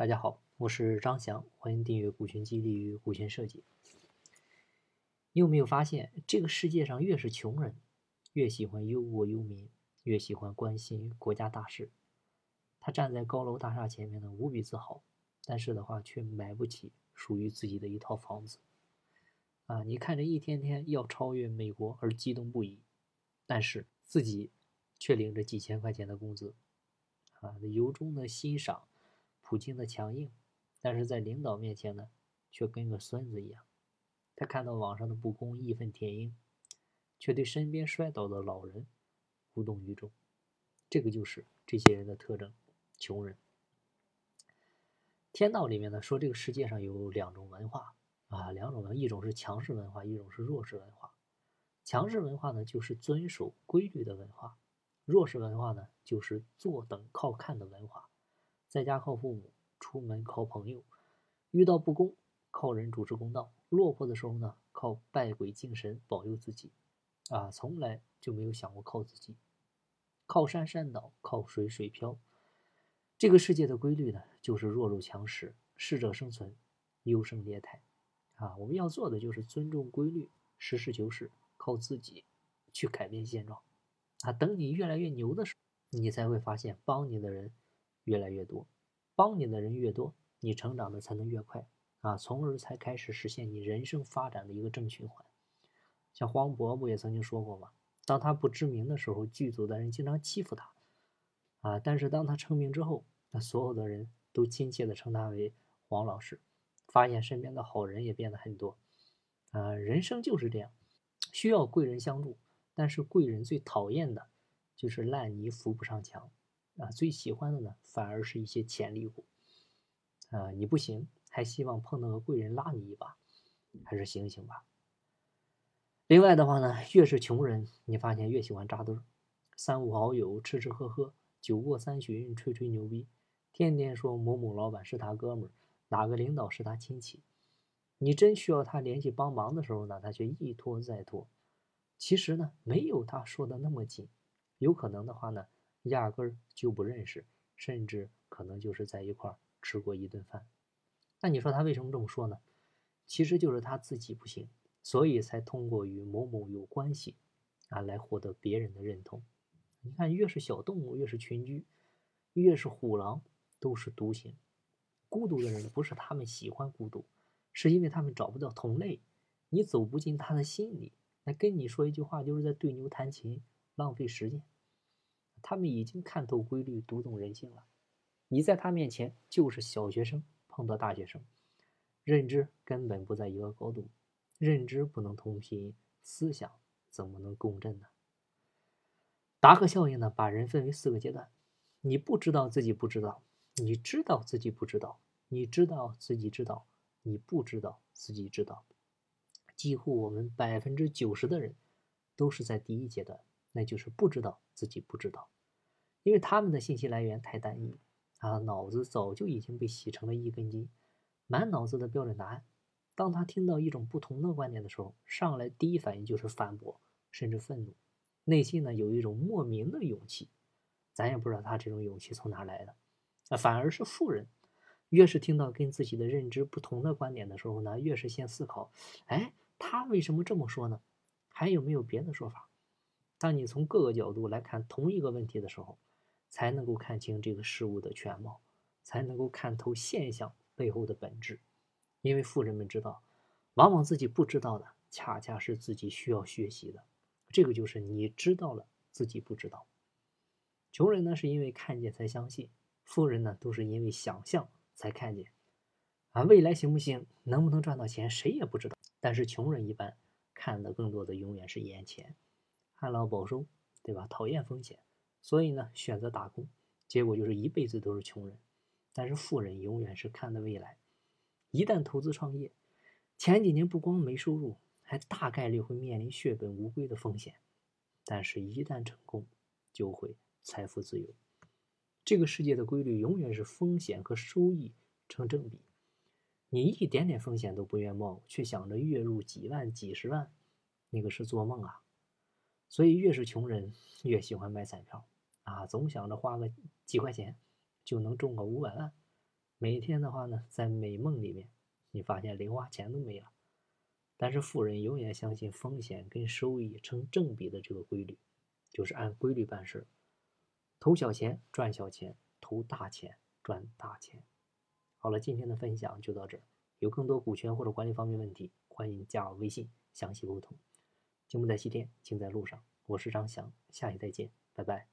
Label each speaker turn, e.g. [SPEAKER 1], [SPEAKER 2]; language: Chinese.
[SPEAKER 1] 大家好，我是张翔，欢迎订阅股权激励与股权设计。你有没有发现，这个世界上越是穷人，越喜欢忧国忧民，越喜欢关心国家大事。他站在高楼大厦前面呢，无比自豪，但是的话却买不起属于自己的一套房子。啊，你看着一天天要超越美国而激动不已，但是自己却领着几千块钱的工资，啊，由衷的欣赏。普京的强硬，但是在领导面前呢，却跟个孙子一样。他看到网上的不公，义愤填膺，却对身边摔倒的老人无动于衷。这个就是这些人的特征：穷人。天道里面呢说，这个世界上有两种文化啊，两种文，一种是强势文化，一种是弱势文化。强势文化呢，就是遵守规律的文化；弱势文化呢，就是坐等靠看的文化。在家靠父母，出门靠朋友，遇到不公靠人主持公道，落魄的时候呢靠拜鬼敬神保佑自己，啊，从来就没有想过靠自己，靠山山倒，靠水水漂。这个世界的规律呢，就是弱肉强食，适者生存，优胜劣汰，啊，我们要做的就是尊重规律，实事求是，靠自己去改变现状，啊，等你越来越牛的时候，你才会发现帮你的人。越来越多，帮你的人越多，你成长的才能越快啊，从而才开始实现你人生发展的一个正循环。像黄渤不也曾经说过吗？当他不知名的时候，剧组的人经常欺负他啊，但是当他成名之后，那所有的人都亲切的称他为黄老师，发现身边的好人也变得很多啊。人生就是这样，需要贵人相助，但是贵人最讨厌的就是烂泥扶不上墙。啊，最喜欢的呢，反而是一些潜力股。啊，你不行，还希望碰到个贵人拉你一把，还是醒醒吧。另外的话呢，越是穷人，你发现越喜欢扎堆儿，三五好友吃吃喝喝，酒过三巡，吹吹牛逼，天天说某某老板是他哥们儿，哪个领导是他亲戚。你真需要他联系帮忙的时候呢，他却一拖再拖。其实呢，没有他说的那么紧，有可能的话呢。压根儿就不认识，甚至可能就是在一块儿吃过一顿饭。那你说他为什么这么说呢？其实就是他自己不行，所以才通过与某某有关系啊来获得别人的认同。你看，越是小动物，越是群居，越是虎狼，都是独行。孤独的人不是他们喜欢孤独，是因为他们找不到同类。你走不进他的心里，那跟你说一句话就是在对牛弹琴，浪费时间。他们已经看透规律，读懂人性了。你在他面前就是小学生碰到大学生，认知根本不在一个高度，认知不能同频，思想怎么能共振呢？达克效应呢，把人分为四个阶段：你不知道自己不知道，你知道自己不知道，你知道自己知道，你不知道自己知道。几乎我们百分之九十的人都是在第一阶段。那就是不知道自己不知道，因为他们的信息来源太单一啊，脑子早就已经被洗成了一根筋，满脑子的标准答案。当他听到一种不同的观点的时候，上来第一反应就是反驳，甚至愤怒，内心呢有一种莫名的勇气，咱也不知道他这种勇气从哪来的。啊，反而是富人，越是听到跟自己的认知不同的观点的时候呢，越是先思考，哎，他为什么这么说呢？还有没有别的说法？当你从各个角度来看同一个问题的时候，才能够看清这个事物的全貌，才能够看透现象背后的本质。因为富人们知道，往往自己不知道的，恰恰是自己需要学习的。这个就是你知道了自己不知道。穷人呢，是因为看见才相信；富人呢，都是因为想象才看见。啊，未来行不行，能不能赚到钱，谁也不知道。但是穷人一般看的更多的永远是眼前。旱涝保收，对吧？讨厌风险，所以呢，选择打工，结果就是一辈子都是穷人。但是富人永远是看的未来，一旦投资创业，前几年不光没收入，还大概率会面临血本无归的风险。但是，一旦成功，就会财富自由。这个世界的规律永远是风险和收益成正比。你一点点风险都不愿冒，却想着月入几万、几十万，那个是做梦啊！所以，越是穷人，越喜欢买彩票，啊，总想着花个几块钱就能中个五百万，每天的话呢，在美梦里面，你发现零花钱都没了。但是富人永远相信风险跟收益成正比的这个规律，就是按规律办事，投小钱赚小钱，投大钱赚大钱。好了，今天的分享就到这儿。有更多股权或者管理方面问题，欢迎加我微信详细沟通。节目在西天，请在路上。我是张翔，下期再见，拜拜。